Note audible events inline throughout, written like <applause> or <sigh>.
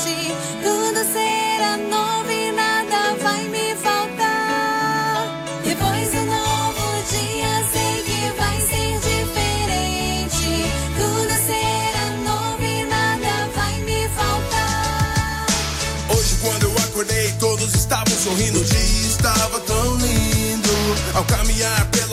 Tudo será novo e nada vai me faltar. Depois do novo dia, sei que vai ser diferente. Tudo será novo e nada vai me faltar. Hoje, quando eu acordei, todos estavam sorrindo. O dia estava tão lindo. Ao caminhar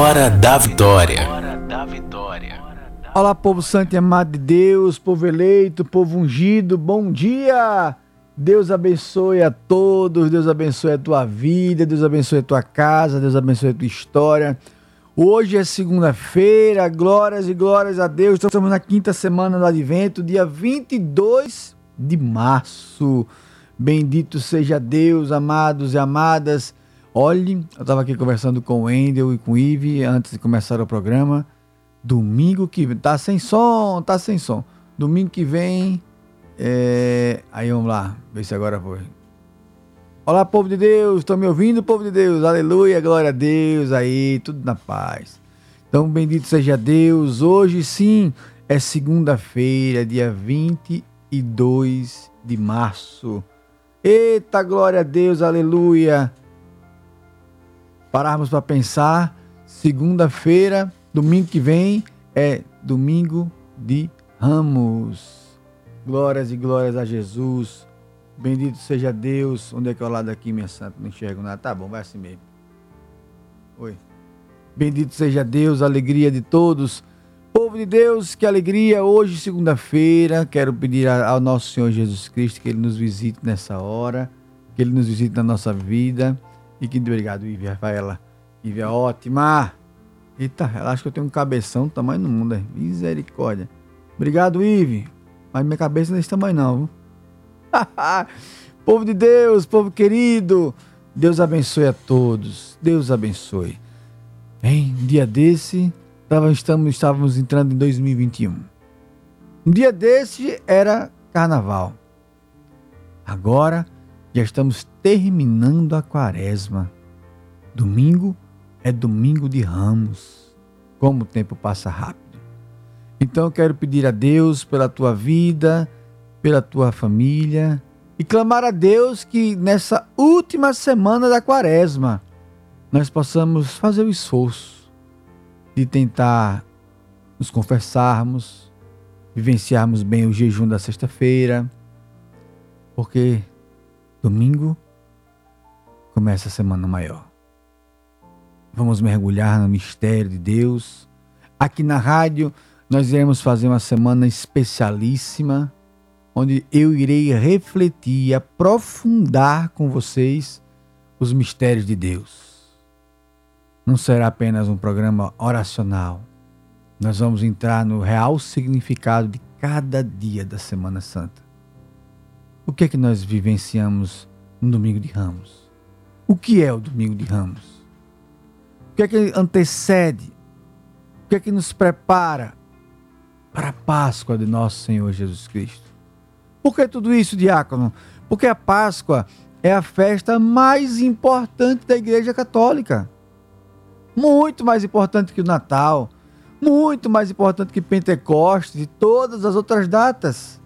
Hora da Vitória. Olá, povo santo e amado de Deus, povo eleito, povo ungido, bom dia! Deus abençoe a todos, Deus abençoe a tua vida, Deus abençoe a tua casa, Deus abençoe a tua história. Hoje é segunda-feira, glórias e glórias a Deus. Estamos na quinta semana do Advento, dia 22 de março. Bendito seja Deus, amados e amadas. Olhe, eu estava aqui conversando com o Endel e com o Ive antes de começar o programa. Domingo que vem. Tá sem som, tá sem som. Domingo que vem. é, Aí vamos lá, ver se agora foi. Olá, povo de Deus, estão me ouvindo, povo de Deus? Aleluia, glória a Deus, aí, tudo na paz. Então, bendito seja Deus. Hoje sim é segunda-feira, dia 22 de março. Eita, glória a Deus, aleluia. Pararmos para pensar, segunda-feira, domingo que vem é domingo de Ramos. Glórias e glórias a Jesus. Bendito seja Deus. Onde é que é o lado aqui, minha santa? Não enxergo nada. Tá bom, vai assim mesmo. Oi. Bendito seja Deus, alegria de todos. Povo de Deus, que alegria. Hoje, segunda-feira, quero pedir ao nosso Senhor Jesus Cristo que Ele nos visite nessa hora, que Ele nos visite na nossa vida. E que obrigado, Ivy Rafaela. Ivy é ótima. Eita, ela acha que eu tenho um cabeção do tamanho do mundo. Misericórdia. Obrigado, Ivy. Mas minha cabeça não é desse tamanho, não. Viu? <laughs> povo de Deus, povo querido. Deus abençoe a todos. Deus abençoe. Em um dia desse, estamos, estávamos entrando em 2021. Um dia desse era carnaval. Agora já estamos terminando a quaresma. Domingo é domingo de ramos. Como o tempo passa rápido. Então eu quero pedir a Deus pela tua vida, pela tua família e clamar a Deus que nessa última semana da quaresma nós possamos fazer o esforço de tentar nos confessarmos, vivenciarmos bem o jejum da sexta-feira, porque domingo começa a semana maior. Vamos mergulhar no mistério de Deus. Aqui na rádio nós iremos fazer uma semana especialíssima, onde eu irei refletir e aprofundar com vocês os mistérios de Deus. Não será apenas um programa oracional. Nós vamos entrar no real significado de cada dia da Semana Santa. O que é que nós vivenciamos no Domingo de Ramos? O que é o Domingo de Ramos? O que é que antecede? O que é que nos prepara para a Páscoa de nosso Senhor Jesus Cristo? Por que tudo isso, diácono? Porque a Páscoa é a festa mais importante da Igreja Católica muito mais importante que o Natal, muito mais importante que Pentecostes e todas as outras datas.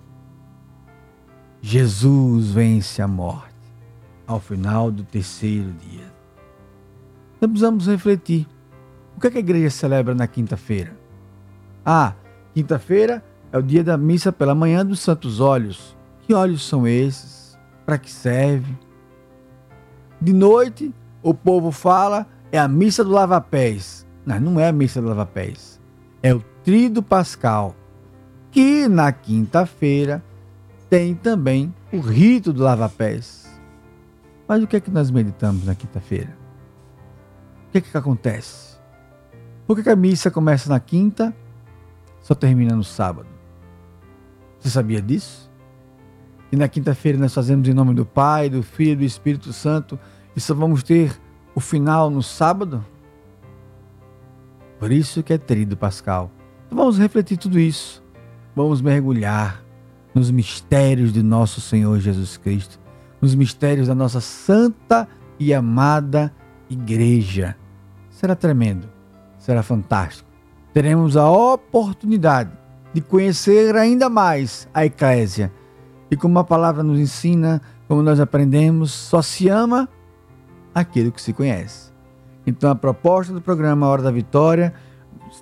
Jesus vence a morte ao final do terceiro dia. Nós precisamos refletir. O que, é que a igreja celebra na quinta-feira? Ah, quinta-feira é o dia da missa pela manhã dos santos olhos. Que olhos são esses? Para que serve? De noite, o povo fala é a missa do lava-pés. Não, não é a missa do lava-pés. É o Tríduo Pascal, que na quinta-feira tem também o rito do lava-pés. Mas o que é que nós meditamos na quinta-feira? O que é que acontece? Por que a missa começa na quinta, só termina no sábado? Você sabia disso? E na quinta-feira nós fazemos em nome do Pai, do Filho e do Espírito Santo e só vamos ter o final no sábado? Por isso que é trido pascal. Então vamos refletir tudo isso. Vamos mergulhar nos mistérios de nosso Senhor Jesus Cristo, nos mistérios da nossa santa e amada igreja. Será tremendo, será fantástico. Teremos a oportunidade de conhecer ainda mais a eclésia. E como a palavra nos ensina, como nós aprendemos, só se ama aquilo que se conhece. Então a proposta do programa Hora da Vitória,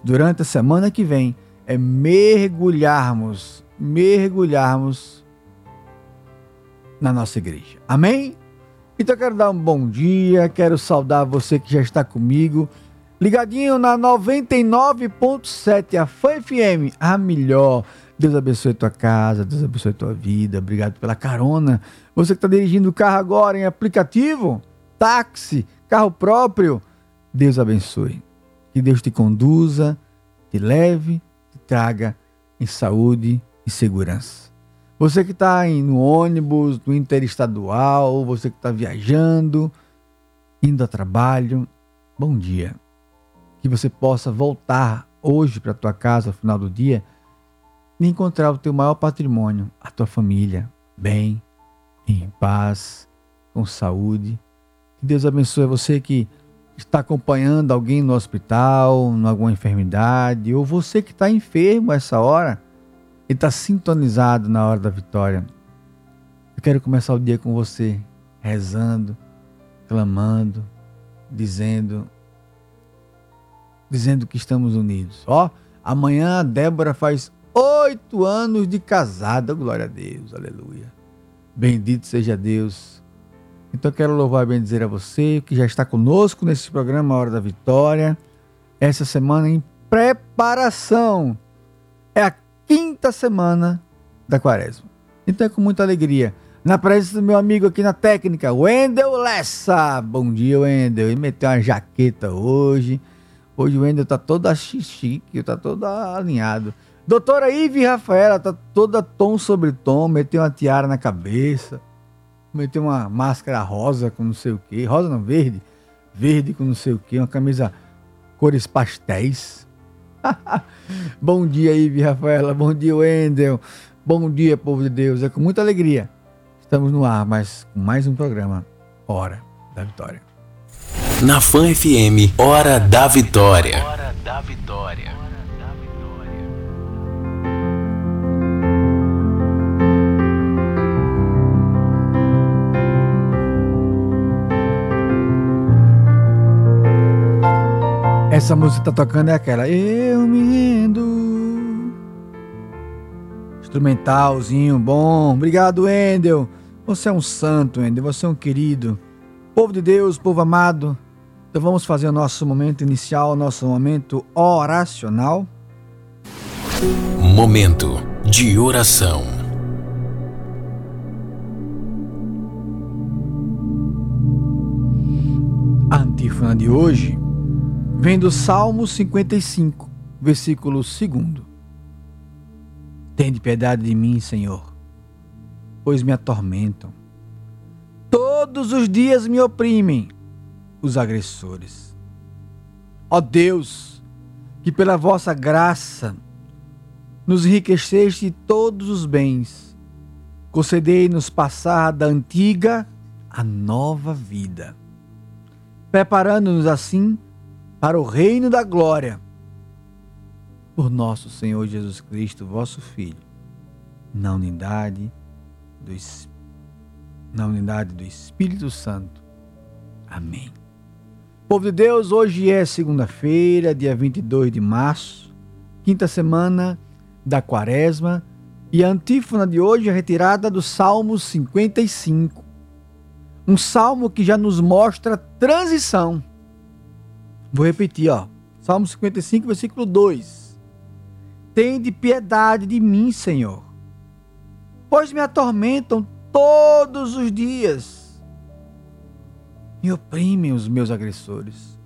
durante a semana que vem, é mergulharmos, mergulharmos na nossa igreja. Amém? Então eu quero dar um bom dia, quero saudar você que já está comigo, ligadinho na 99.7, a FM, a melhor. Deus abençoe tua casa, Deus abençoe tua vida. Obrigado pela carona. Você que está dirigindo o carro agora em aplicativo, táxi, carro próprio. Deus abençoe. Que Deus te conduza, te leve, te traga em saúde e segurança. Você que está no ônibus, no interestadual, você que está viajando, indo a trabalho, bom dia. Que você possa voltar hoje para a tua casa ao final do dia e encontrar o teu maior patrimônio, a tua família, bem, em paz, com saúde que Deus abençoe você que está acompanhando alguém no hospital, em alguma enfermidade, ou você que está enfermo essa hora e está sintonizado na hora da vitória. Eu quero começar o dia com você, rezando, clamando, dizendo, dizendo que estamos unidos. Ó, amanhã a Débora faz oito anos de casada, glória a Deus, aleluia. Bendito seja Deus. Então eu quero louvar e bendizer a você que já está conosco nesse programa Hora da Vitória. Essa semana em preparação. É a quinta semana da quaresma. Então é com muita alegria. Na presença do meu amigo aqui na técnica, Wendel Lessa. Bom dia, Wendel. Ele meteu uma jaqueta hoje. Hoje o Wendel tá todo chique, tá todo alinhado. Doutora Ive Rafaela tá toda tom sobre tom, meteu uma tiara na cabeça, meteu uma máscara rosa com não sei o que, rosa não, verde, verde com não sei o que, uma camisa cores pastéis. <laughs> bom dia, Ive Rafaela, bom dia, Wendel, bom dia, povo de Deus, é com muita alegria. Estamos no ar, mas com mais um programa, Hora da Vitória. Na Fã FM, Hora da Vitória. Hora da Vitória. Essa música tá tocando é aquela. Eu me rendo. Instrumentalzinho bom. Obrigado, Wendel. Você é um santo, Wendel. Você é um querido. Povo de Deus, povo amado. Então vamos fazer o nosso momento inicial, nosso momento oracional. Momento de oração. A antífona de hoje Vem do Salmo 55, versículo 2. Tende piedade de mim, Senhor, pois me atormentam. Todos os dias me oprimem os agressores. Ó Deus, que pela vossa graça nos enriqueceste todos os bens, concedei-nos passar da antiga à nova vida, preparando-nos assim para o reino da glória, por nosso Senhor Jesus Cristo, vosso Filho, na unidade do, na unidade do Espírito Santo. Amém. Povo de Deus, hoje é segunda-feira, dia 22 de março, quinta semana da quaresma, e a antífona de hoje é retirada do Salmo 55. Um salmo que já nos mostra transição Vou repetir, ó. Salmo 55, versículo 2. Tende piedade de mim, Senhor, pois me atormentam todos os dias. Me oprimem os meus agressores.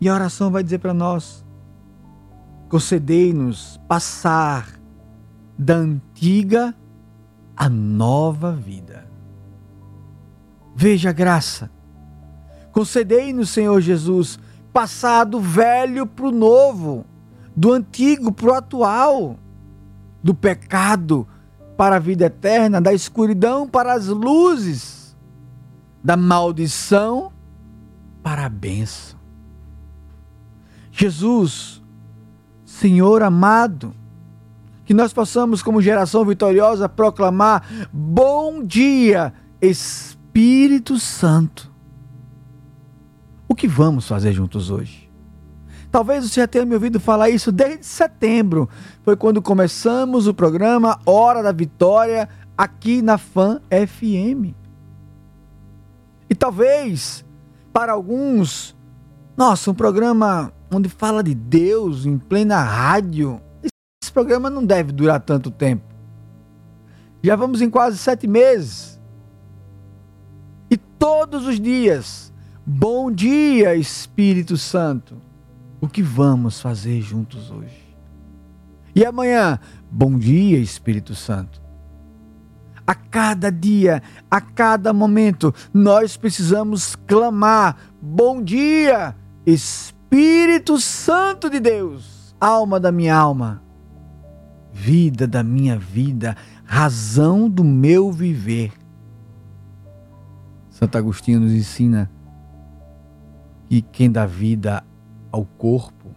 E a oração vai dizer para nós: concedei-nos passar da antiga à nova vida. Veja a graça Concedei-nos, Senhor Jesus, passar do velho para o novo, do antigo para o atual, do pecado para a vida eterna, da escuridão para as luzes, da maldição para a bênção. Jesus, Senhor amado, que nós possamos, como geração vitoriosa, proclamar: Bom dia, Espírito Santo o que vamos fazer juntos hoje? Talvez você já tenha me ouvido falar isso desde setembro. Foi quando começamos o programa Hora da Vitória aqui na Fan FM. E talvez para alguns, nossa, um programa onde fala de Deus em plena rádio. Esse programa não deve durar tanto tempo. Já vamos em quase sete meses. E todos os dias Bom dia, Espírito Santo. O que vamos fazer juntos hoje? E amanhã, bom dia, Espírito Santo. A cada dia, a cada momento, nós precisamos clamar: Bom dia, Espírito Santo de Deus, alma da minha alma, vida da minha vida, razão do meu viver. Santo Agostinho nos ensina e quem dá vida ao corpo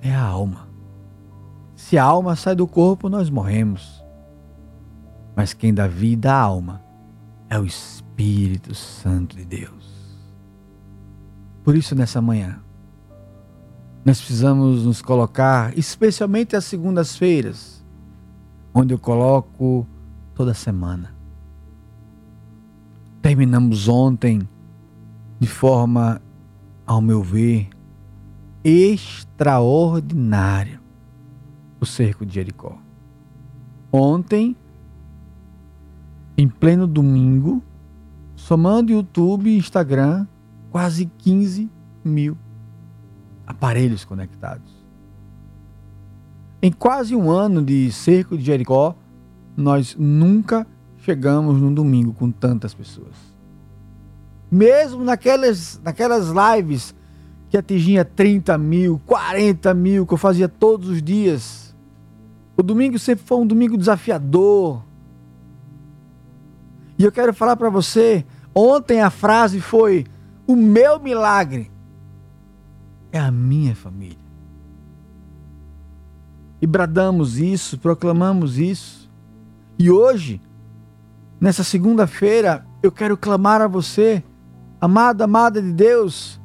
é a alma. Se a alma sai do corpo, nós morremos. Mas quem dá vida à alma é o Espírito Santo de Deus. Por isso, nessa manhã, nós precisamos nos colocar, especialmente às segundas-feiras, onde eu coloco toda semana. Terminamos ontem de forma, ao meu ver, extraordinária o cerco de Jericó. Ontem, em pleno domingo, somando YouTube e Instagram, quase 15 mil aparelhos conectados. Em quase um ano de cerco de Jericó, nós nunca chegamos num domingo com tantas pessoas. Mesmo naquelas, naquelas lives que atingia 30 mil, 40 mil, que eu fazia todos os dias. O domingo sempre foi um domingo desafiador. E eu quero falar para você, ontem a frase foi: o meu milagre é a minha família. E bradamos isso, proclamamos isso. E hoje, nessa segunda-feira, eu quero clamar a você, amada, amada de Deus,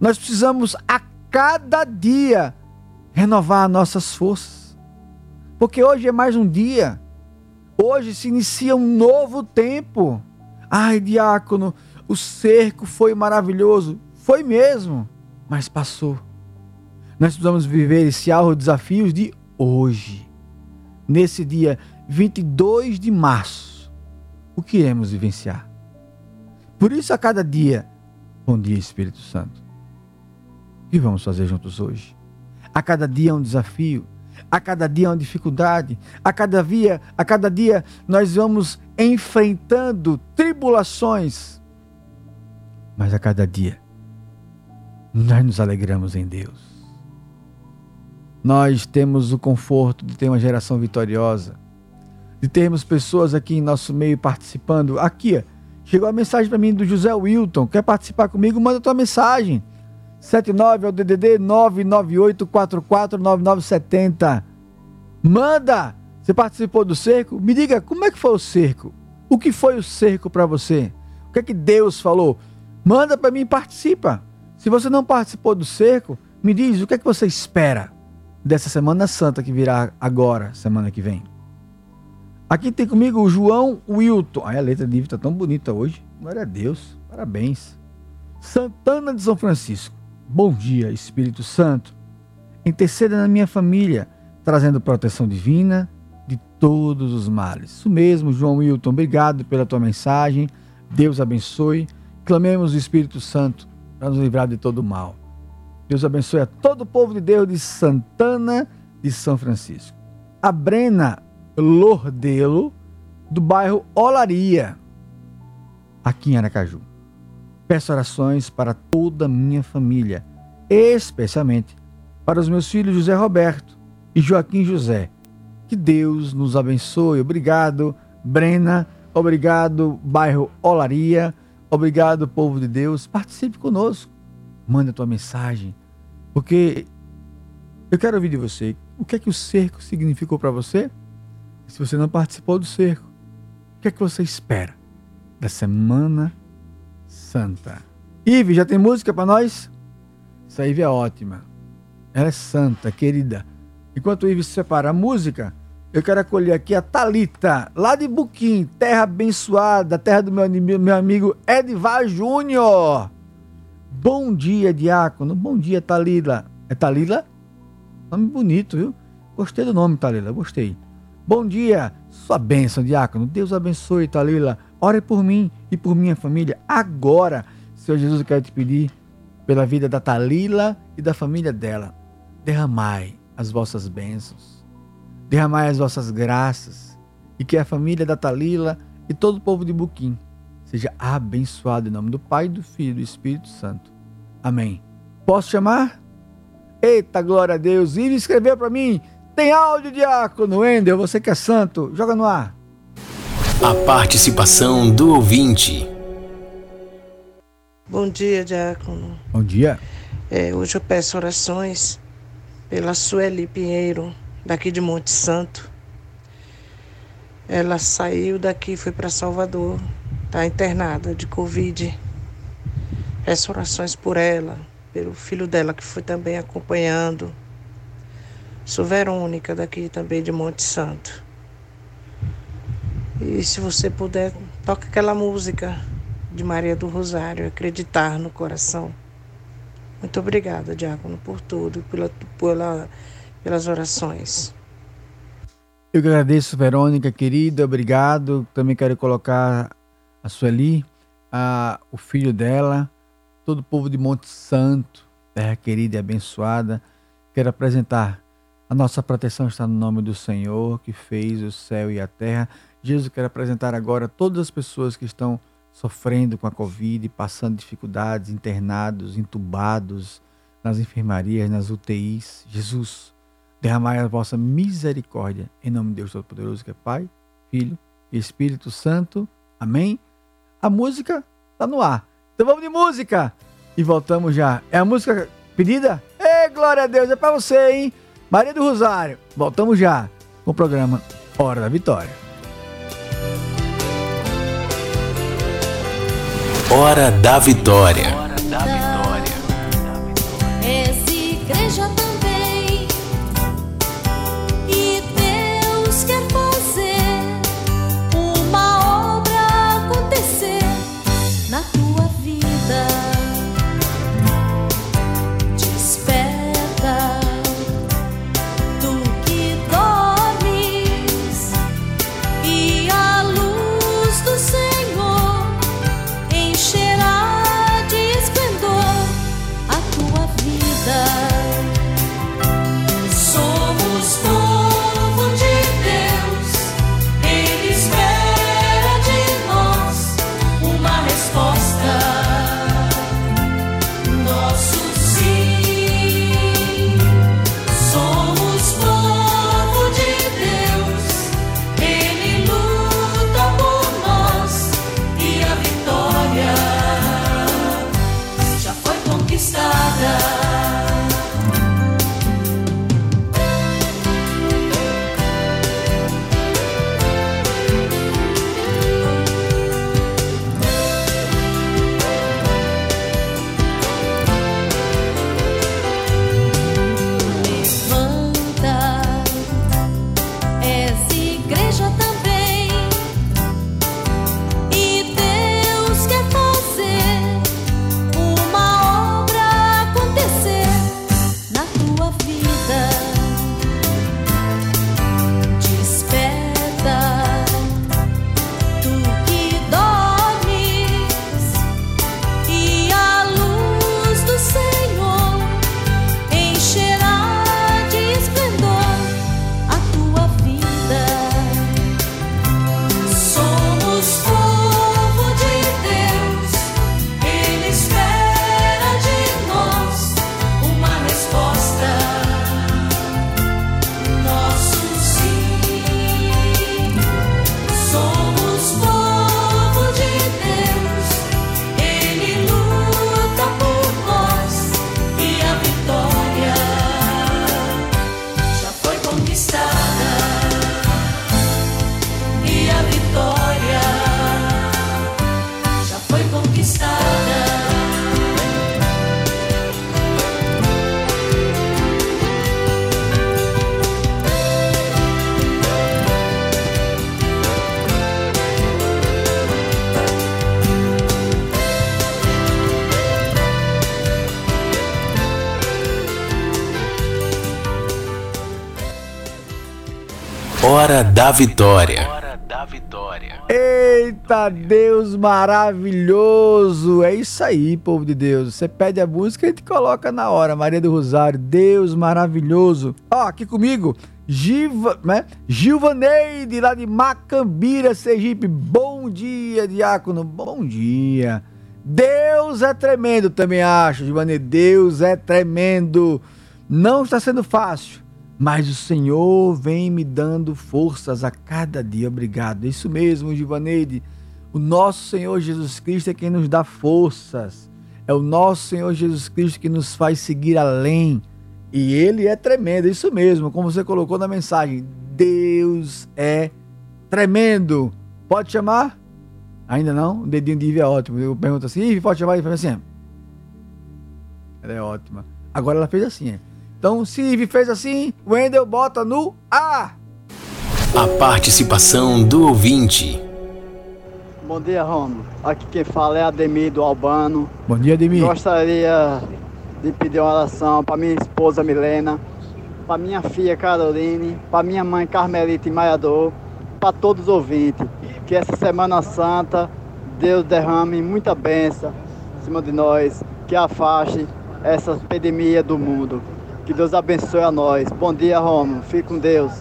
nós precisamos a cada dia renovar nossas forças. Porque hoje é mais um dia. Hoje se inicia um novo tempo. Ai, diácono, o cerco foi maravilhoso. Foi mesmo, mas passou. Nós precisamos viver esse alvo desafios de hoje. Nesse dia 22 de março, o que iremos vivenciar? Por isso, a cada dia, bom dia, Espírito Santo. O que vamos fazer juntos hoje? A cada dia é um desafio, a cada dia é uma dificuldade, a cada dia, a cada dia nós vamos enfrentando tribulações. Mas a cada dia nós nos alegramos em Deus nós temos o conforto de ter uma geração vitoriosa, de termos pessoas aqui em nosso meio participando. Aqui, chegou a mensagem para mim do José Wilton. Quer participar comigo? Manda tua mensagem. 79 é o DDD 998449970. Manda! Você participou do cerco? Me diga como é que foi o cerco? O que foi o cerco para você? O que é que Deus falou? Manda para mim, participa. Se você não participou do cerco, me diz o que é que você espera dessa Semana Santa que virá agora, semana que vem. Aqui tem comigo o João Wilton. Ai, a letra de livro tá tão bonita hoje. Glória a Deus. Parabéns. Santana de São Francisco. Bom dia, Espírito Santo. Interceda na minha família, trazendo proteção divina de todos os males. Isso mesmo, João Wilton. Obrigado pela tua mensagem. Deus abençoe. Clamemos o Espírito Santo para nos livrar de todo mal. Deus abençoe a todo o povo de Deus de Santana de São Francisco. A Brena Lordelo, do bairro Olaria, aqui em Aracaju. Peço orações para toda a minha família, especialmente para os meus filhos José Roberto e Joaquim José. Que Deus nos abençoe. Obrigado, Brena. Obrigado, bairro Olaria. Obrigado, povo de Deus. Participe conosco manda tua mensagem, porque eu quero ouvir de você. O que é que o cerco significou para você? Se você não participou do cerco, o que é que você espera da Semana Santa? Ive, já tem música para nós? Essa Ive é ótima. Ela é santa, querida. Enquanto o Ive se separa a música, eu quero acolher aqui a Talita, lá de Buquim, terra abençoada, terra do meu, meu amigo Edvar Júnior. Bom dia, diácono. Bom dia, Talila. É Talila? Nome bonito, viu? Gostei do nome, Talila. Gostei. Bom dia, sua bênção, diácono. Deus abençoe, Talila. Ore por mim e por minha família agora. Senhor Jesus, eu quero te pedir pela vida da Talila e da família dela. Derramai as vossas bênçãos. Derramai as vossas graças. E que a família da Talila e todo o povo de Buquim seja abençoado em nome do Pai, do Filho e do Espírito Santo. Amém. Posso chamar? Eita, glória a Deus. E escreveu para mim. Tem áudio, diácono. Wendel, você que é santo. Joga no ar. A participação do ouvinte. Bom dia, diácono. Bom dia. É, hoje eu peço orações pela Sueli Pinheiro, daqui de Monte Santo. Ela saiu daqui, foi para Salvador. Está internada de Covid. Peço orações por ela, pelo filho dela que foi também acompanhando. Sou Verônica, daqui também de Monte Santo. E se você puder, toque aquela música de Maria do Rosário, Acreditar no Coração. Muito obrigada, Diácono, por tudo, pela, pela, pelas orações. Eu agradeço, Verônica, querida, obrigado. Também quero colocar a Sueli, a, o filho dela, todo o povo de Monte Santo, terra querida e abençoada. Quero apresentar a nossa proteção está no nome do Senhor que fez o céu e a terra. Jesus, quero apresentar agora todas as pessoas que estão sofrendo com a Covid, passando dificuldades, internados, entubados nas enfermarias, nas UTIs. Jesus, derramai a vossa misericórdia em nome de Deus Todo-Poderoso, que é Pai, Filho e Espírito Santo. Amém? A música está no ar. Então vamos de música e voltamos já. É a música pedida? Ei, glória a Deus, é para você, hein? Maria do Rosário. Voltamos já com o programa Hora da Vitória. Hora da Vitória. Hora da Vitória. Eita Deus maravilhoso! É isso aí, povo de Deus. Você pede a música e gente coloca na hora. Maria do Rosário, Deus maravilhoso. Ó, aqui comigo, Giva, né? Gilvaneide, lá de Macambira, Sergipe. Bom dia, diácono. Bom dia. Deus é tremendo, também acho, Gilvaneide. Deus é tremendo. Não está sendo fácil mas o Senhor vem me dando forças a cada dia. Obrigado. Isso mesmo, Givaneide. O nosso Senhor Jesus Cristo é quem nos dá forças. É o nosso Senhor Jesus Cristo que nos faz seguir além. E ele é tremendo, isso mesmo, como você colocou na mensagem. Deus é tremendo. Pode chamar? Ainda não? O dedinho de Ive é ótimo. Eu pergunto assim, Ive, pode chamar? Ele fala assim. Ela é ótima. Agora ela fez assim, é. Então, se fez assim, Wendel bota no A. A participação do ouvinte. Bom dia, Romulo. Aqui quem fala é Ademir do Albano. Bom dia, Ademir. Gostaria de pedir uma oração para minha esposa Milena, para minha filha Caroline, para minha mãe Carmelita e Maiador, para todos os ouvintes. Que essa Semana Santa Deus derrame muita bênção em cima de nós, que afaste essa epidemia do mundo. Que Deus abençoe a nós. Bom dia, Romulo. Fique com Deus.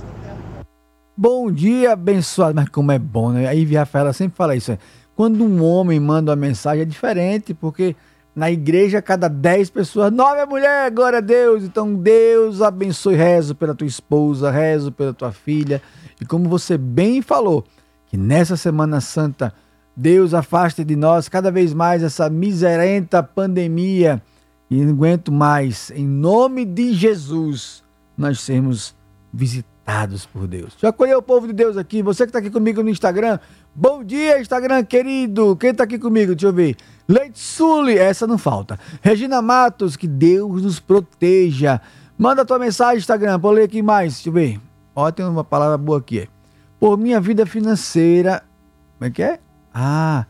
Bom dia, abençoado. Mas como é bom, né? A Ivy Rafaela sempre fala isso. Né? Quando um homem manda uma mensagem é diferente, porque na igreja, cada 10 pessoas, nove é mulher, glória a Deus. Então, Deus abençoe. Rezo pela tua esposa, rezo pela tua filha. E como você bem falou, que nessa Semana Santa, Deus afaste de nós cada vez mais essa miserenta pandemia. E não aguento mais. Em nome de Jesus, nós sermos visitados por Deus. Já acolheu o povo de Deus aqui. Você que está aqui comigo no Instagram. Bom dia, Instagram querido. Quem está aqui comigo? Deixa eu ver. Leite Sully, essa não falta. Regina Matos, que Deus nos proteja. Manda tua mensagem, Instagram, vou ler aqui mais. Deixa eu ver. Ó, tem uma palavra boa aqui. Por minha vida financeira. Como é que é? Ah,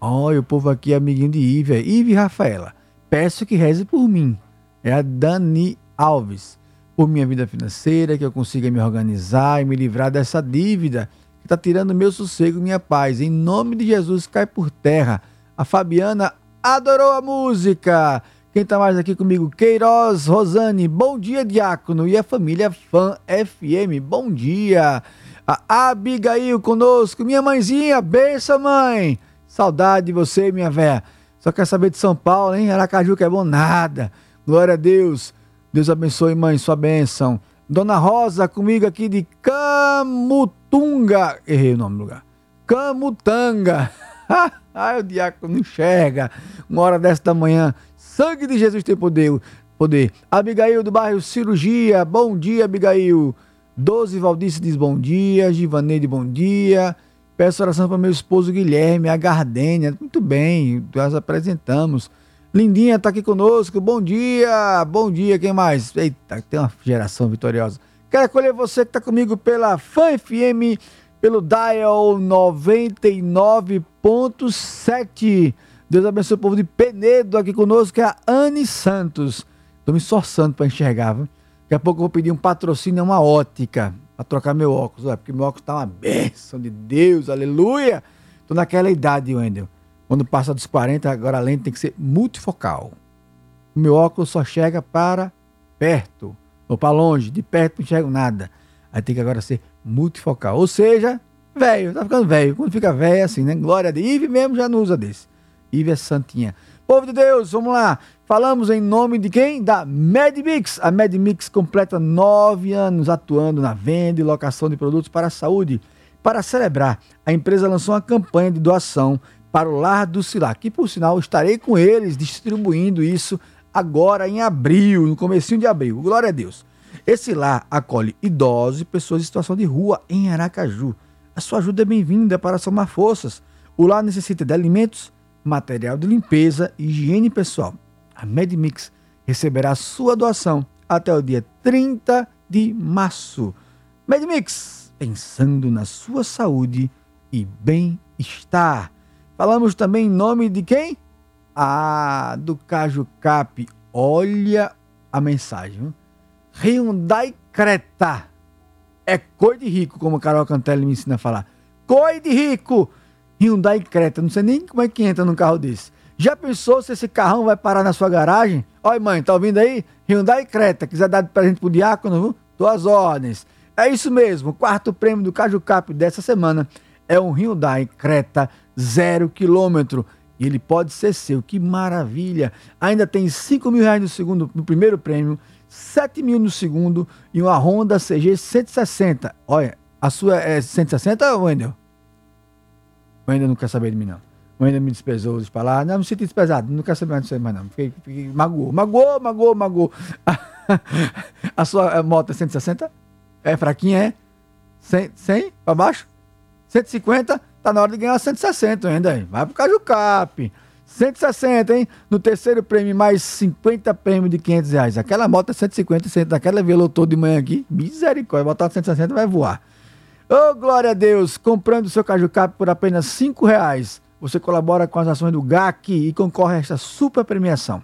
olha, o povo aqui é amiguinho de Ive. Ive Rafaela. Peço que reze por mim. É a Dani Alves. Por minha vida financeira, que eu consiga me organizar e me livrar dessa dívida que está tirando meu sossego e minha paz. Em nome de Jesus, cai por terra. A Fabiana adorou a música. Quem está mais aqui comigo? Queiroz Rosane. Bom dia, Diácono. E a família Fã FM. Bom dia. A Abigail conosco. Minha mãezinha. Benção, mãe. Saudade de você, minha véia. Só quer saber de São Paulo, hein? Aracaju que é bom nada. Glória a Deus. Deus abençoe, mãe, sua bênção. Dona Rosa comigo aqui de Camutunga. Errei o nome do lugar. Camutanga. <laughs> Ai, o diácono não enxerga. Uma hora dessa da manhã. Sangue de Jesus tem poder. poder. Abigail do bairro Cirurgia. Bom dia, Abigail. Doze Valdice diz bom dia. Givaneide, bom dia. Peço oração para meu esposo Guilherme, a Gardênia. Muito bem, nós apresentamos. Lindinha está aqui conosco. Bom dia, bom dia. Quem mais? Eita, tem uma geração vitoriosa. Quero acolher você que está comigo pela Fan FM, pelo Dial 99.7. Deus abençoe o povo de Penedo aqui conosco, que é a Anne Santos. Estou me esforçando para enxergar. Viu? Daqui a pouco eu vou pedir um patrocínio, uma ótica para trocar meu óculos, porque meu óculos tá uma bênção de Deus, aleluia. Tô naquela idade, Wendel. Quando passa dos 40, agora a lente tem que ser multifocal. O meu óculos só chega para perto, ou para longe, de perto não enxergo nada. Aí tem que agora ser multifocal. Ou seja, velho, tá ficando velho. Quando fica velho é assim, né? Glória a Deus. Ive mesmo já não usa desse. Ive é santinha. Povo de Deus, vamos lá. Falamos em nome de quem? Da MedMix. A MedMix completa nove anos atuando na venda e locação de produtos para a saúde. Para celebrar, a empresa lançou uma campanha de doação para o Lar do Silac, que por sinal estarei com eles distribuindo isso agora em abril, no comecinho de abril. Glória a Deus. Esse lar acolhe idosos e pessoas em situação de rua em Aracaju. A sua ajuda é bem-vinda para somar forças. O lar necessita de alimentos, material de limpeza e higiene pessoal a MedMix receberá sua doação até o dia 30 de março. MedMix, pensando na sua saúde e bem-estar. Falamos também em nome de quem? Ah, do Caju Cap. Olha a mensagem. Hyundai Creta. É coi de rico, como o Carol Cantelli me ensina a falar. Coi de rico. Hyundai Creta. Não sei nem como é que entra num carro desse. Já pensou se esse carrão vai parar na sua garagem? Oi, mãe, tá ouvindo aí? Hyundai Creta, quiser dar de presente pro diácono, viu? Tô ordens. É isso mesmo, o quarto prêmio do Caju Cap dessa semana é um Hyundai Creta zero quilômetro. E ele pode ser seu, que maravilha! Ainda tem 5 mil reais no, segundo, no primeiro prêmio, 7 mil no segundo e uma Honda CG 160. Olha, a sua é 160, Wendel? Wendel não quer saber de mim, não. O ainda me desprezou de falar, não, me sinto desprezado, não quero saber mais disso mais não. Fiquei, fiquei, magoou, magoou, magoou, magoou. <laughs> a sua moto é 160? É fraquinha, é? 100, 100 para baixo? 150? Tá na hora de ganhar 160 ainda, hein? Vai pro Caju Cap. 160, hein? No terceiro prêmio, mais 50 prêmios de 500 reais. Aquela moto é 150, 100, daquela velotou de manhã aqui, misericórdia, botar 160 vai voar. Oh, glória a Deus! Comprando seu Caju Cap por apenas cinco reais, você colabora com as ações do GAC e concorre a esta super premiação.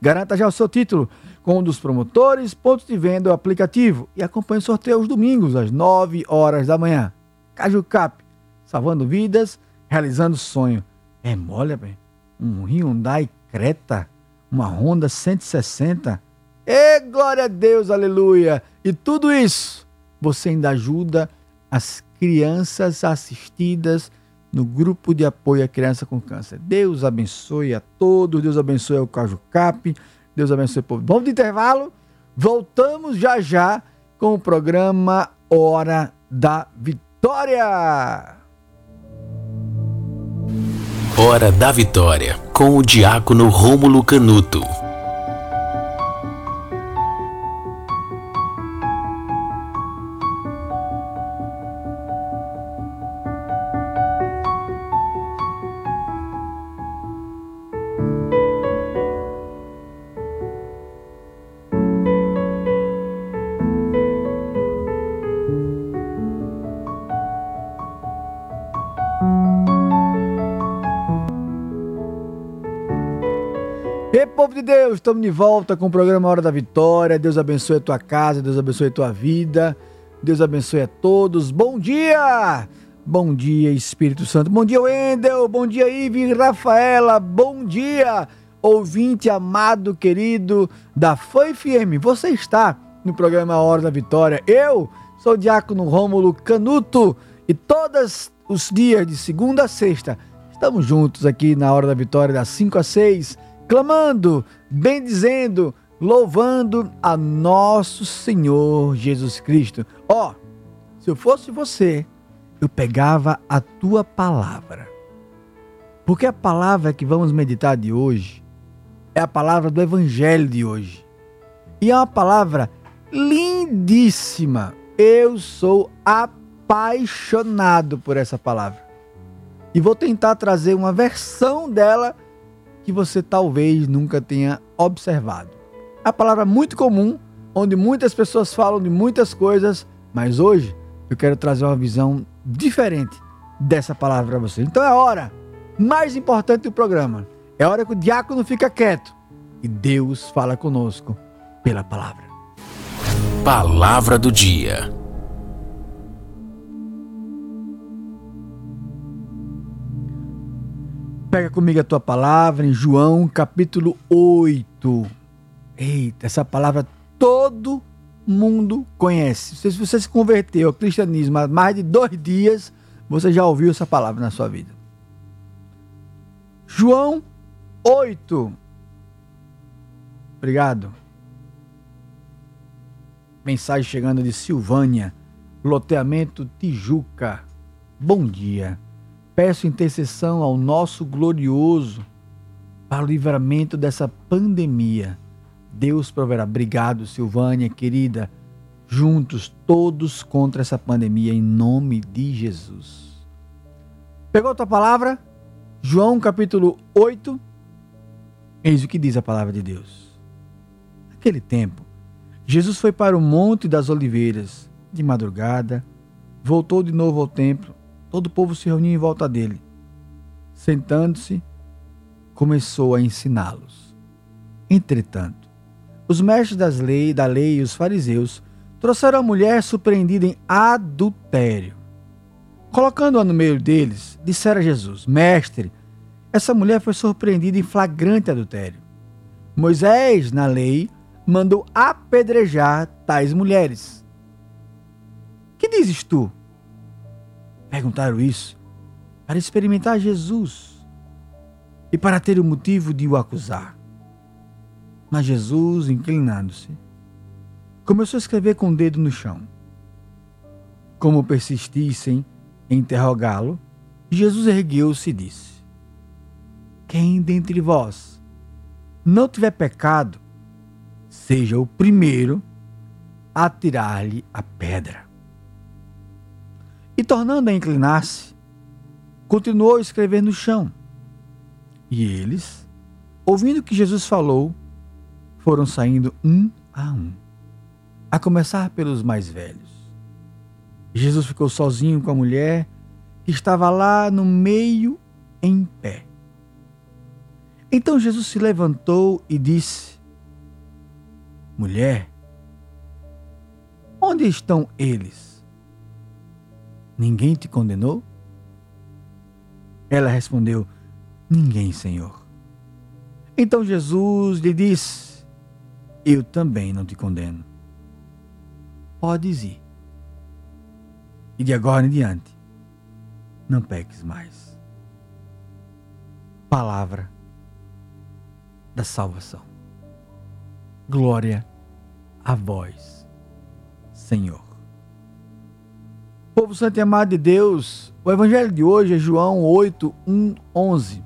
Garanta já o seu título com um dos promotores, pontos de venda do aplicativo e acompanhe o sorteio aos domingos, às 9 horas da manhã. Caju Cap, salvando vidas, realizando sonho. É mole, bem. Um Hyundai Creta, uma Honda 160. E glória a Deus, aleluia! E tudo isso você ainda ajuda as crianças assistidas no grupo de apoio à criança com câncer. Deus abençoe a todos, Deus abençoe o Caju Cap, Deus abençoe o povo. Vamos de intervalo, voltamos já já com o programa Hora da Vitória. Hora da Vitória, com o diácono Rômulo Canuto. De Deus, estamos de volta com o programa Hora da Vitória. Deus abençoe a tua casa, Deus abençoe a tua vida. Deus abençoe a todos. Bom dia! Bom dia, Espírito Santo. Bom dia, Wendel. Bom dia, Ive Rafaela. Bom dia, ouvinte amado, querido da Foi FM. Você está no programa Hora da Vitória. Eu sou o diácono Rômulo Canuto e todos os dias de segunda a sexta estamos juntos aqui na Hora da Vitória das 5 às 6 clamando, bendizendo, louvando a nosso Senhor Jesus Cristo. Ó, oh, se eu fosse você, eu pegava a tua palavra. Porque a palavra que vamos meditar de hoje é a palavra do Evangelho de hoje. E é uma palavra lindíssima. Eu sou apaixonado por essa palavra. E vou tentar trazer uma versão dela que você talvez nunca tenha observado. A palavra muito comum, onde muitas pessoas falam de muitas coisas, mas hoje eu quero trazer uma visão diferente dessa palavra para você. Então é hora mais importante do programa. É hora que o diácono fica quieto e Deus fala conosco pela palavra. Palavra do dia. Pega comigo a tua palavra em João capítulo 8. Eita, essa palavra todo mundo conhece. Se você se converteu ao cristianismo há mais de dois dias, você já ouviu essa palavra na sua vida. João 8. Obrigado. Mensagem chegando de Silvânia, loteamento Tijuca. Bom dia. Peço intercessão ao nosso glorioso para o livramento dessa pandemia. Deus proverá. Obrigado, Silvânia, querida. Juntos, todos contra essa pandemia, em nome de Jesus. Pegou a tua palavra? João capítulo 8. Eis o que diz a palavra de Deus. Naquele tempo, Jesus foi para o Monte das Oliveiras. De madrugada, voltou de novo ao templo Todo o povo se reuniu em volta dele. Sentando-se, começou a ensiná-los. Entretanto, os mestres das lei, da lei e os fariseus trouxeram a mulher surpreendida em adultério. Colocando-a no meio deles, disseram a Jesus: Mestre, essa mulher foi surpreendida em flagrante adultério. Moisés, na lei, mandou apedrejar tais mulheres. Que dizes tu? Perguntaram isso para experimentar Jesus e para ter o motivo de o acusar. Mas Jesus, inclinando-se, começou a escrever com o dedo no chão. Como persistissem em interrogá-lo, Jesus ergueu-se e disse: Quem dentre vós não tiver pecado, seja o primeiro a tirar-lhe a pedra. E tornando a inclinar-se, continuou a escrever no chão. E eles, ouvindo o que Jesus falou, foram saindo um a um, a começar pelos mais velhos. Jesus ficou sozinho com a mulher que estava lá no meio em pé. Então Jesus se levantou e disse: Mulher, onde estão eles? Ninguém te condenou? Ela respondeu: Ninguém, Senhor. Então Jesus lhe disse: Eu também não te condeno. Podes ir. E de agora em diante, não peques mais. Palavra da salvação. Glória a vós, Senhor. Povo santo e amado de Deus, o evangelho de hoje é João 8, 1, 11.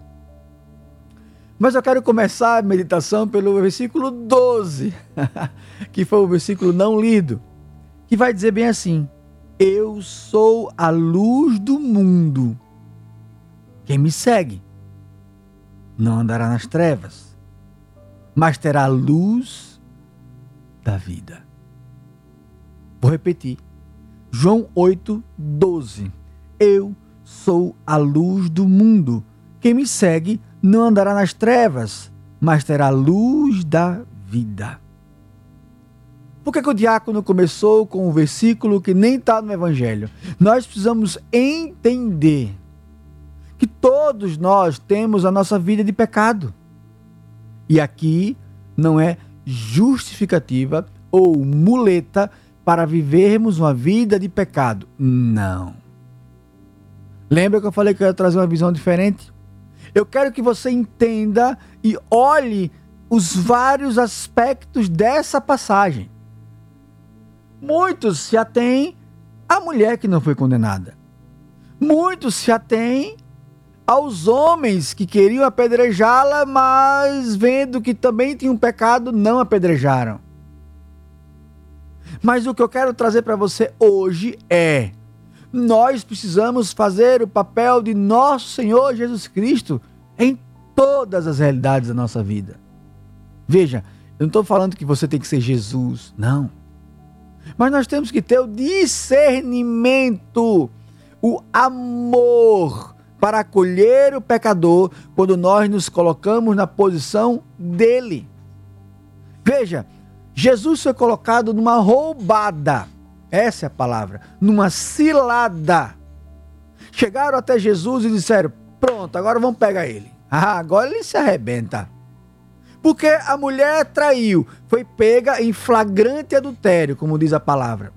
Mas eu quero começar a meditação pelo versículo 12, <laughs> que foi o versículo não lido, que vai dizer bem assim: Eu sou a luz do mundo. Quem me segue não andará nas trevas, mas terá a luz da vida. Vou repetir. João 8, 12. Eu sou a luz do mundo. Quem me segue não andará nas trevas, mas terá a luz da vida. Por que, que o diácono começou com um versículo que nem está no Evangelho? Nós precisamos entender que todos nós temos a nossa vida de pecado. E aqui não é justificativa ou muleta para vivermos uma vida de pecado. Não. Lembra que eu falei que eu ia trazer uma visão diferente? Eu quero que você entenda e olhe os vários aspectos dessa passagem. Muitos se atêm à mulher que não foi condenada. Muitos se atêm aos homens que queriam apedrejá-la, mas vendo que também tinha um pecado, não apedrejaram. Mas o que eu quero trazer para você hoje é: nós precisamos fazer o papel de nosso Senhor Jesus Cristo em todas as realidades da nossa vida. Veja, eu não estou falando que você tem que ser Jesus, não. Mas nós temos que ter o discernimento, o amor para acolher o pecador quando nós nos colocamos na posição dele. Veja, Jesus foi colocado numa roubada, essa é a palavra, numa cilada. Chegaram até Jesus e disseram: Pronto, agora vamos pegar ele. Ah, agora ele se arrebenta. Porque a mulher traiu, foi pega em flagrante adultério, como diz a palavra.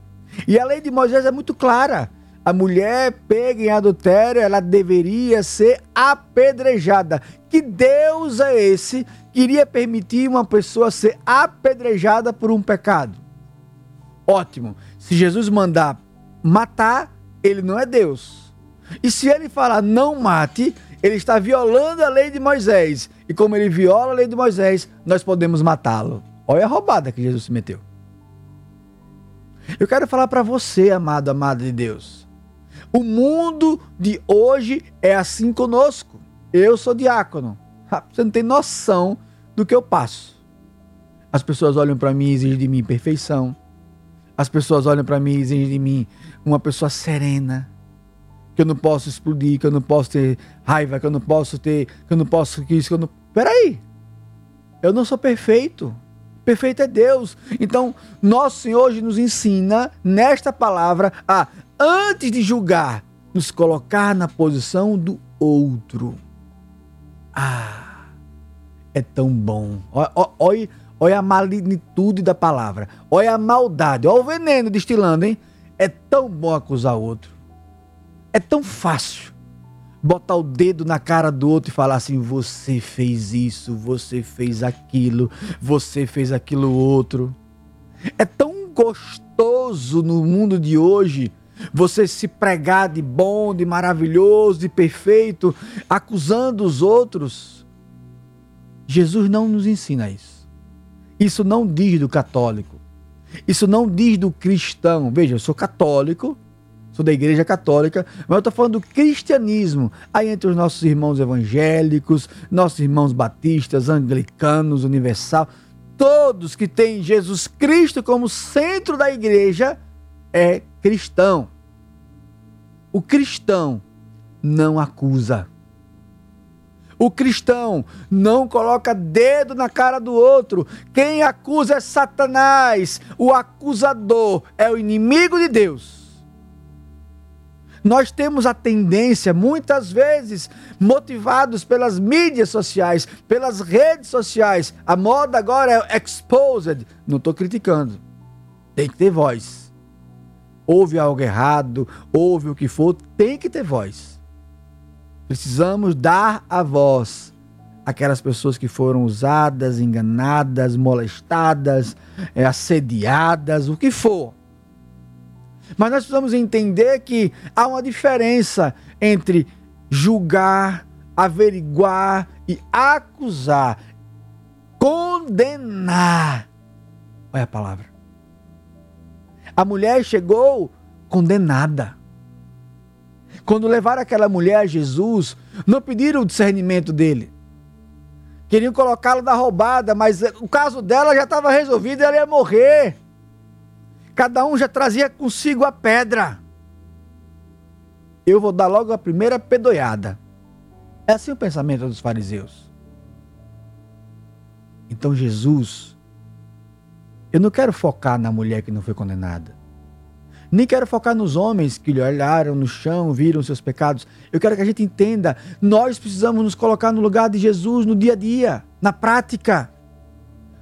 E a lei de Moisés é muito clara a mulher pega em adultério, ela deveria ser apedrejada. Que Deus é esse que iria permitir uma pessoa ser apedrejada por um pecado? Ótimo. Se Jesus mandar matar, ele não é Deus. E se ele falar não mate, ele está violando a lei de Moisés. E como ele viola a lei de Moisés, nós podemos matá-lo. Olha a roubada que Jesus se meteu. Eu quero falar para você, amado, amado de Deus. O mundo de hoje é assim conosco. Eu sou diácono. Você não tem noção do que eu passo. As pessoas olham para mim e exigem de mim perfeição. As pessoas olham para mim e exigem de mim uma pessoa serena. Que eu não posso explodir, que eu não posso ter raiva, que eu não posso ter, que eu não posso que isso, que eu não. Peraí! Eu não sou perfeito. Perfeito é Deus. Então, nosso Senhor hoje nos ensina, nesta palavra, a antes de julgar, nos colocar na posição do outro. Ah, é tão bom. Olha, olha a magnitude da palavra. Olha a maldade. Olha o veneno destilando, hein? É tão bom acusar o outro. É tão fácil botar o dedo na cara do outro e falar assim: você fez isso, você fez aquilo, você fez aquilo outro. É tão gostoso no mundo de hoje você se pregar de bom, de maravilhoso, de perfeito, acusando os outros. Jesus não nos ensina isso. Isso não diz do católico. Isso não diz do cristão. Veja, eu sou católico, sou da igreja católica, mas eu estou falando do cristianismo. Aí entre os nossos irmãos evangélicos, nossos irmãos batistas, anglicanos, universal, todos que têm Jesus Cristo como centro da igreja, é cristão. o cristão não acusa. O cristão não coloca dedo na cara do outro. Quem acusa é Satanás. O acusador é o inimigo de Deus. Nós temos a tendência, muitas vezes, motivados pelas mídias sociais, pelas redes sociais. A moda agora é exposed. Não estou criticando. Tem que ter voz. Houve algo errado, houve o que for, tem que ter voz. Precisamos dar a voz àquelas pessoas que foram usadas, enganadas, molestadas, é, assediadas, o que for. Mas nós precisamos entender que há uma diferença entre julgar, averiguar e acusar, condenar. Olha a palavra. A mulher chegou condenada. Quando levaram aquela mulher a Jesus, não pediram o discernimento dele. Queriam colocá-la na roubada, mas o caso dela já estava resolvido, ela ia morrer. Cada um já trazia consigo a pedra. Eu vou dar logo a primeira pedoiada. É assim o pensamento dos fariseus. Então Jesus, eu não quero focar na mulher que não foi condenada. Nem quero focar nos homens que lhe olharam no chão, viram seus pecados. Eu quero que a gente entenda, nós precisamos nos colocar no lugar de Jesus no dia a dia, na prática,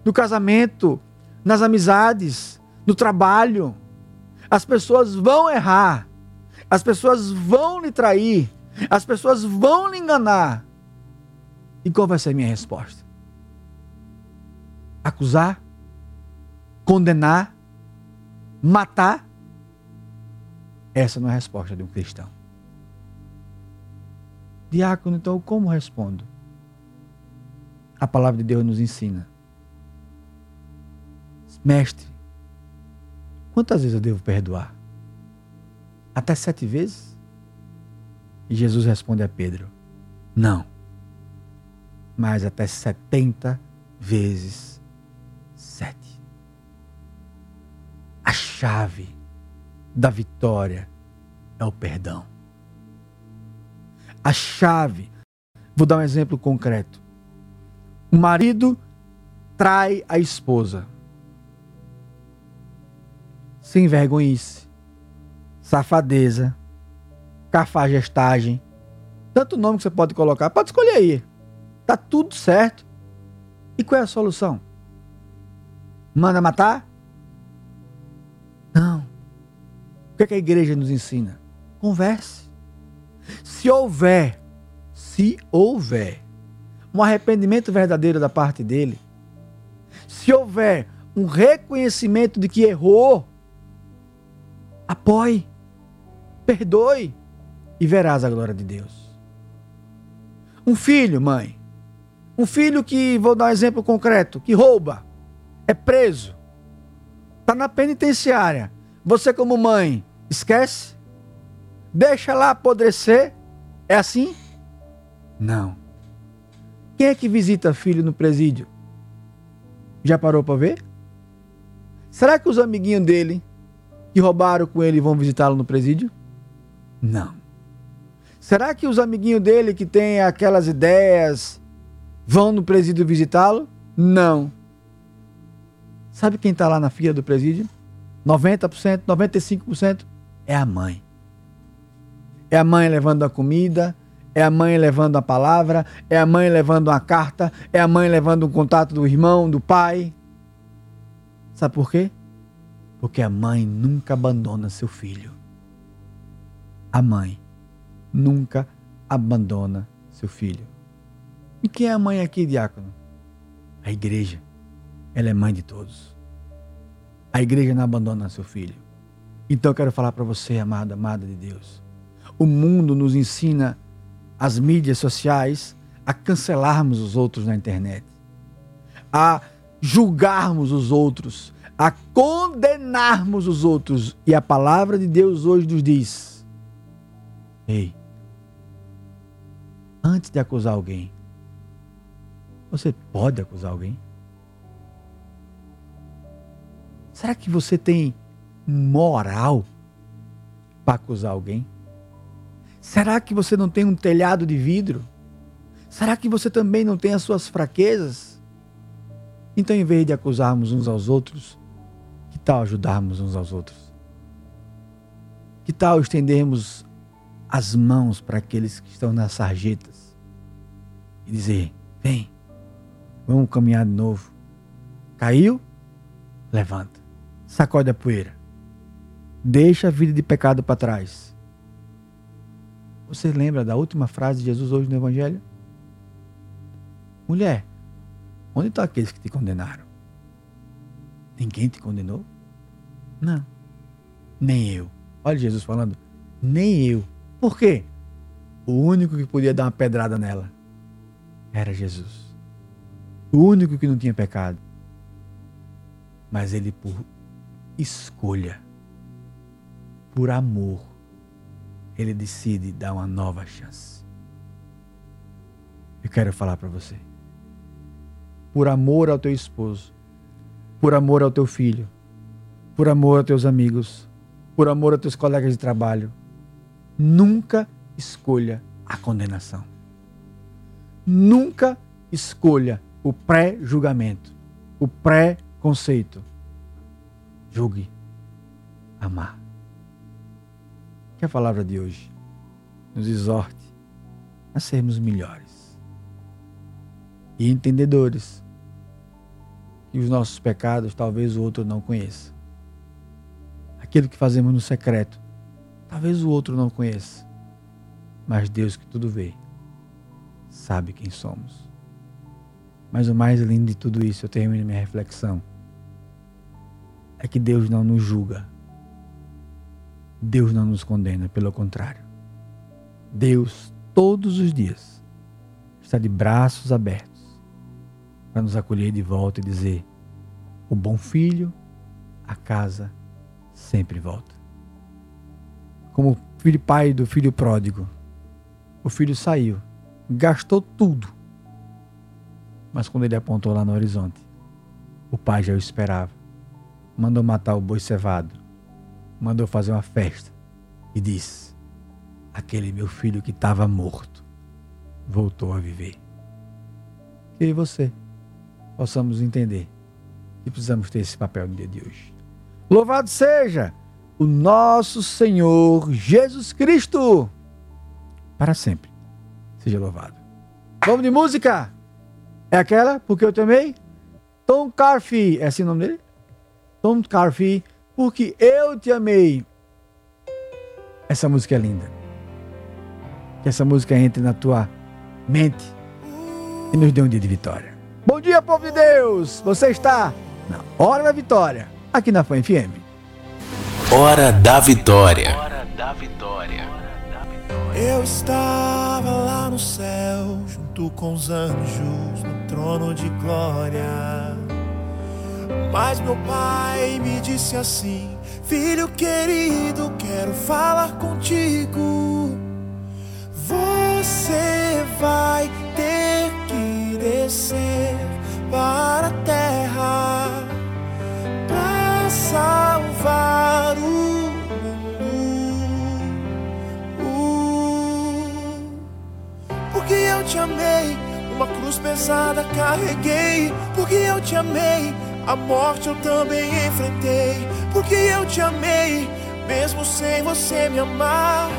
no casamento, nas amizades, no trabalho. As pessoas vão errar. As pessoas vão lhe trair. As pessoas vão lhe enganar. E qual vai ser a minha resposta? Acusar? Condenar? Matar? Essa não é a resposta de um cristão. Diácono, então, como respondo? A palavra de Deus nos ensina. Mestre, quantas vezes eu devo perdoar? Até sete vezes? E Jesus responde a Pedro: Não, mas até setenta vezes A chave da vitória é o perdão. A chave, vou dar um exemplo concreto. O marido trai a esposa. Sem vergonhice, safadeza, cafajestagem, tanto nome que você pode colocar, pode escolher aí. Tá tudo certo. E qual é a solução? Manda matar? O que, é que a igreja nos ensina? Converse. Se houver, se houver um arrependimento verdadeiro da parte dele, se houver um reconhecimento de que errou, apoie, perdoe e verás a glória de Deus. Um filho, mãe, um filho que, vou dar um exemplo concreto, que rouba, é preso, está na penitenciária. Você, como mãe, Esquece? Deixa lá apodrecer? É assim? Não. Quem é que visita filho no presídio? Já parou para ver? Será que os amiguinhos dele que roubaram com ele vão visitá-lo no presídio? Não. Será que os amiguinhos dele que têm aquelas ideias vão no presídio visitá-lo? Não. Sabe quem está lá na fila do presídio? 90%, 95%? é a mãe. É a mãe levando a comida, é a mãe levando a palavra, é a mãe levando uma carta, é a mãe levando um contato do irmão, do pai. Sabe por quê? Porque a mãe nunca abandona seu filho. A mãe nunca abandona seu filho. E quem é a mãe aqui, diácono? A igreja. Ela é mãe de todos. A igreja não abandona seu filho. Então eu quero falar para você, amada, amada de Deus. O mundo nos ensina as mídias sociais a cancelarmos os outros na internet, a julgarmos os outros, a condenarmos os outros. E a palavra de Deus hoje nos diz: Ei, antes de acusar alguém, você pode acusar alguém? Será que você tem moral para acusar alguém? Será que você não tem um telhado de vidro? Será que você também não tem as suas fraquezas? Então, em vez de acusarmos uns aos outros, que tal ajudarmos uns aos outros? Que tal estendermos as mãos para aqueles que estão nas sarjetas e dizer: vem, vamos caminhar de novo. Caiu? Levanta. Sacode a poeira. Deixa a vida de pecado para trás. Você lembra da última frase de Jesus hoje no Evangelho? Mulher, onde estão aqueles que te condenaram? Ninguém te condenou? Não. Nem eu. Olha Jesus falando, nem eu. Por quê? O único que podia dar uma pedrada nela era Jesus. O único que não tinha pecado. Mas ele, por escolha, por amor, ele decide dar uma nova chance. Eu quero falar para você. Por amor ao teu esposo, por amor ao teu filho, por amor aos teus amigos, por amor aos teus colegas de trabalho, nunca escolha a condenação. Nunca escolha o pré-julgamento, o pré-conceito. Julgue, amar. Que a palavra de hoje nos exorte a sermos melhores e entendedores que os nossos pecados talvez o outro não conheça. Aquilo que fazemos no secreto, talvez o outro não conheça. Mas Deus que tudo vê, sabe quem somos. Mas o mais lindo de tudo isso, eu termino minha reflexão, é que Deus não nos julga. Deus não nos condena, pelo contrário. Deus, todos os dias, está de braços abertos para nos acolher de volta e dizer: o bom filho, a casa sempre volta. Como o filho pai do filho pródigo, o filho saiu, gastou tudo. Mas quando ele apontou lá no horizonte, o pai já o esperava. Mandou matar o boi cevado, mandou fazer uma festa e disse: Aquele meu filho que estava morto voltou a viver. E você? possamos entender que precisamos ter esse papel no dia de hoje. Louvado seja o nosso Senhor Jesus Cristo, para sempre. Seja louvado. Vamos de música? É aquela? Porque eu também? Tom Carfi, é assim o nome dele? Tom Carfi, porque eu te amei. Essa música é linda. Que essa música entre na tua mente e nos dê um dia de vitória. Bom dia, povo de Deus! Você está na Hora da Vitória, aqui na Fã FM. Hora da Vitória. Hora da Vitória. Eu estava lá no céu, junto com os anjos, no trono de glória. Mas meu pai me disse assim: Filho querido, quero falar contigo. Você vai ter que descer para a terra para salvar o mundo. Porque eu te amei, uma cruz pesada carreguei. Porque eu te amei, a morte eu também enfrentei. Porque eu te amei, mesmo sem você me amar.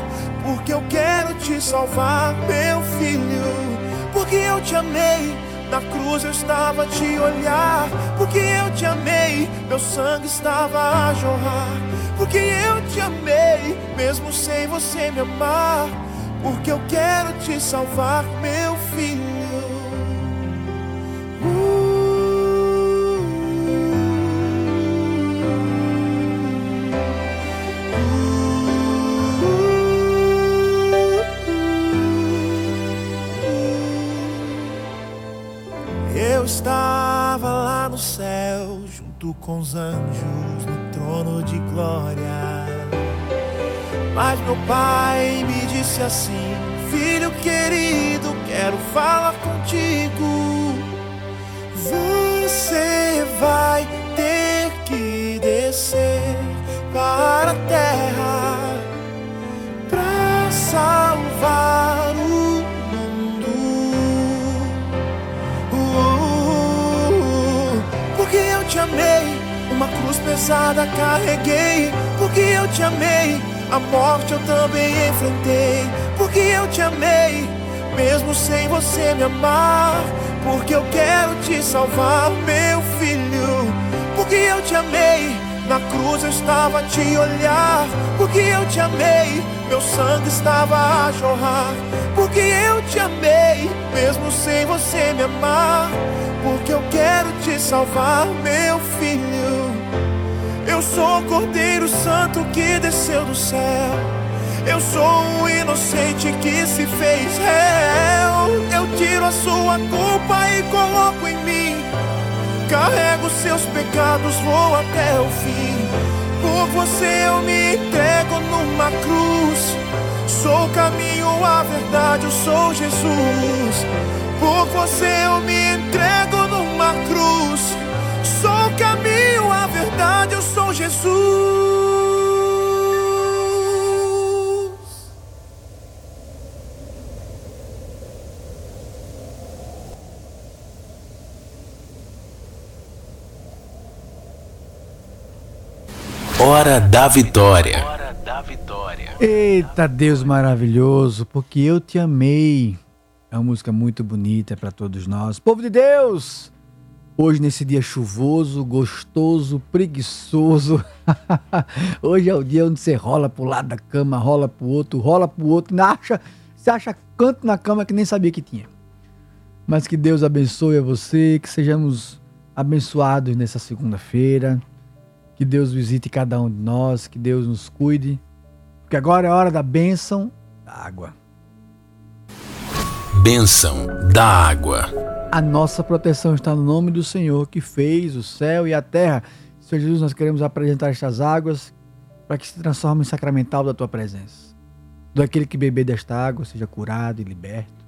Porque eu quero te salvar, meu filho. Porque eu te amei na cruz eu estava a te olhar, porque eu te amei, meu sangue estava a jorrar. Porque eu te amei, mesmo sem você me amar. Porque eu quero te salvar, meu filho. Céu, junto com os anjos, no trono de glória. Mas meu pai me disse assim: Filho querido, quero falar contigo. Pesada carreguei, porque eu te amei. A morte eu também enfrentei, porque eu te amei. Mesmo sem você me amar, porque eu quero te salvar, meu filho. Porque eu te amei, na cruz eu estava a te olhar. Porque eu te amei, meu sangue estava a jorrar. Porque eu te amei, mesmo sem você me amar. Porque eu quero te salvar, meu filho. Eu sou o Cordeiro Santo que desceu do céu. Eu sou o inocente que se fez réu. Eu tiro a sua culpa e coloco em mim. Carrego seus pecados, vou até o fim. Por você eu me entrego numa cruz. Sou o caminho, a verdade, eu sou Jesus. Por você eu me entrego numa cruz. Sou o caminho, verdade, eu sou Jesus. Hora da Vitória. Eita Deus maravilhoso, porque eu te amei. É uma música muito bonita para todos nós. Povo de Deus! Hoje, nesse dia chuvoso, gostoso, preguiçoso. <laughs> Hoje é o dia onde você rola pro lado da cama, rola pro outro, rola pro outro. e Acha, você acha canto na cama que nem sabia que tinha. Mas que Deus abençoe a você, que sejamos abençoados nessa segunda-feira. Que Deus visite cada um de nós, que Deus nos cuide. Porque agora é hora da bênção da água. Bênção da água. A nossa proteção está no nome do Senhor que fez o céu e a terra. Senhor Jesus, nós queremos apresentar estas águas para que se transformem em sacramental da tua presença. Todo aquele que beber desta água seja curado e liberto.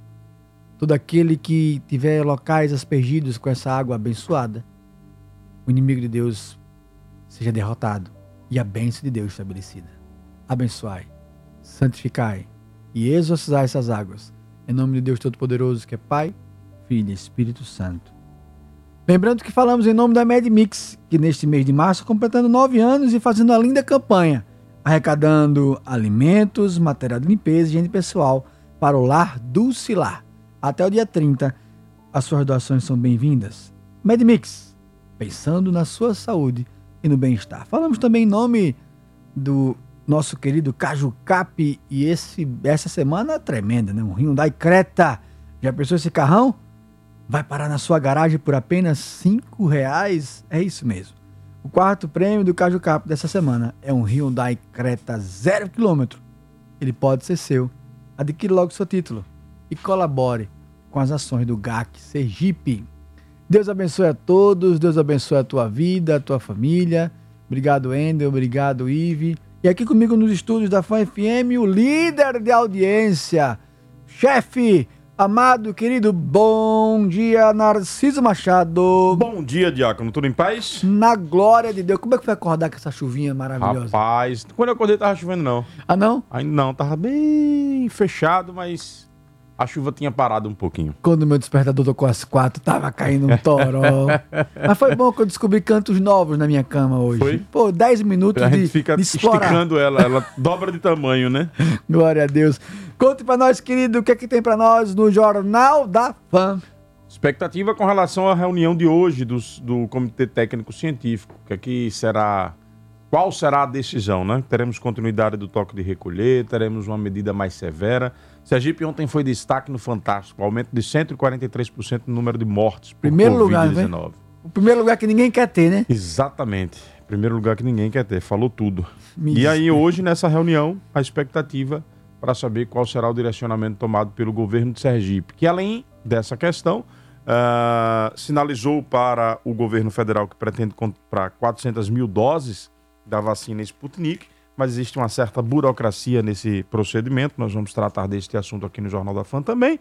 Todo aquele que tiver locais aspergidos com essa água abençoada, o inimigo de Deus seja derrotado e a bênção de Deus estabelecida. Abençoai, santificai e exorcizai essas águas. Em nome de Deus Todo-Poderoso, que é Pai, Filho e Espírito Santo. Lembrando que falamos em nome da MedMix, que neste mês de março, completando nove anos e fazendo uma linda campanha, arrecadando alimentos, material de limpeza e higiene pessoal para o lar Dulcilar. Até o dia 30, as suas doações são bem-vindas. MedMix, pensando na sua saúde e no bem-estar. Falamos também em nome do nosso querido Caju Cap e esse, essa semana é tremenda, né? Um Hyundai Creta. Já pensou esse carrão? Vai parar na sua garagem por apenas cinco reais? É isso mesmo. O quarto prêmio do Caju Cap dessa semana é um Hyundai Creta zero quilômetro. Ele pode ser seu. Adquira logo seu título e colabore com as ações do GAC Sergipe. Deus abençoe a todos, Deus abençoe a tua vida, a tua família. Obrigado, Ender, obrigado, Ive. E aqui comigo nos estúdios da Fã FM, o líder de audiência, chefe, amado, querido, bom dia, Narciso Machado. Bom dia, Diácono. Tudo em paz? Na glória de Deus. Como é que foi acordar com essa chuvinha maravilhosa? Rapaz, quando eu acordei tava chovendo não. Ah, não? Ainda não, tava bem fechado, mas a chuva tinha parado um pouquinho. Quando meu despertador tocou às quatro, tava caindo um toró. <laughs> Mas foi bom que eu descobri cantos novos na minha cama hoje. Foi? Pô, 10 minutos A de, gente fica de esticando ela, ela dobra de tamanho, né? <laughs> Glória a Deus. Conte pra nós, querido, o que é que tem pra nós no Jornal da Fã. Expectativa com relação à reunião de hoje dos- do Comitê Técnico Científico, que aqui será. Qual será a decisão, né? Teremos continuidade do toque de recolher, teremos uma medida mais severa. Sergipe ontem foi destaque no Fantástico, aumento de 143% no número de mortes por Primeiro lugar, né? Covid-19. O primeiro lugar que ninguém quer ter, né? Exatamente. Primeiro lugar que ninguém quer ter, falou tudo. Me E aí, desculpe. hoje, nessa reunião, a expectativa para saber qual será o direcionamento tomado pelo governo de Sergipe, que além dessa questão, ah, sinalizou para o governo federal que pretende comprar 400 mil doses da vacina Sputnik, mas existe uma certa burocracia nesse procedimento. Nós vamos tratar deste assunto aqui no Jornal da Fã também.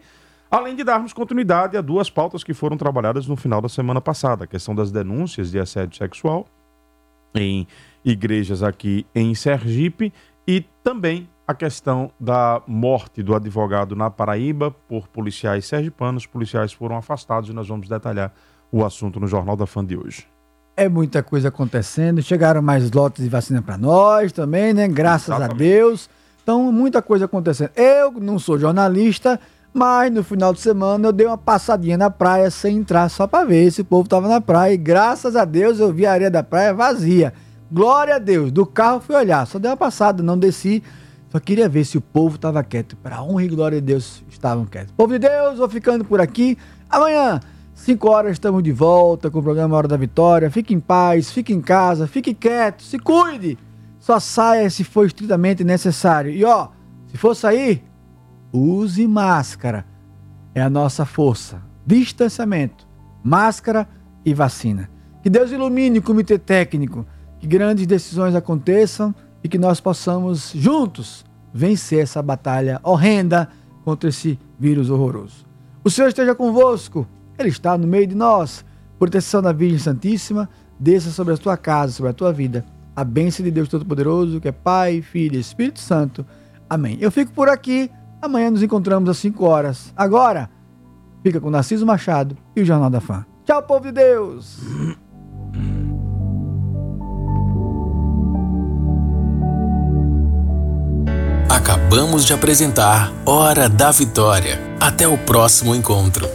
Além de darmos continuidade a duas pautas que foram trabalhadas no final da semana passada: a questão das denúncias de assédio sexual em igrejas aqui em Sergipe e também a questão da morte do advogado na Paraíba por policiais sergipanos. Os policiais foram afastados e nós vamos detalhar o assunto no Jornal da Fã de hoje. É muita coisa acontecendo. Chegaram mais lotes de vacina para nós também, né? Graças Exatamente. a Deus. Então, muita coisa acontecendo. Eu não sou jornalista, mas no final de semana eu dei uma passadinha na praia sem entrar, só para ver se o povo tava na praia. E graças a Deus eu vi a areia da praia vazia. Glória a Deus. Do carro fui olhar, só dei uma passada, não desci. Só queria ver se o povo estava quieto. Para honra e glória de Deus, estavam quietos. Povo de Deus, vou ficando por aqui. Amanhã, 5 horas, estamos de volta com o programa Hora da Vitória. Fique em paz, fique em casa, fique quieto, se cuide. Só saia se for estritamente necessário. E ó, se for sair, use máscara. É a nossa força. Distanciamento, máscara e vacina. Que Deus ilumine o comitê técnico, que grandes decisões aconteçam e que nós possamos juntos vencer essa batalha horrenda contra esse vírus horroroso. O Senhor esteja convosco, Ele está no meio de nós. Proteção da Virgem Santíssima, desça sobre a tua casa, sobre a tua vida. A bênção de Deus Todo-Poderoso, que é Pai, Filho e Espírito Santo. Amém. Eu fico por aqui. Amanhã nos encontramos às 5 horas. Agora, fica com Narciso Machado e o Jornal da Fã. Tchau, povo de Deus! Acabamos de apresentar Hora da Vitória. Até o próximo encontro.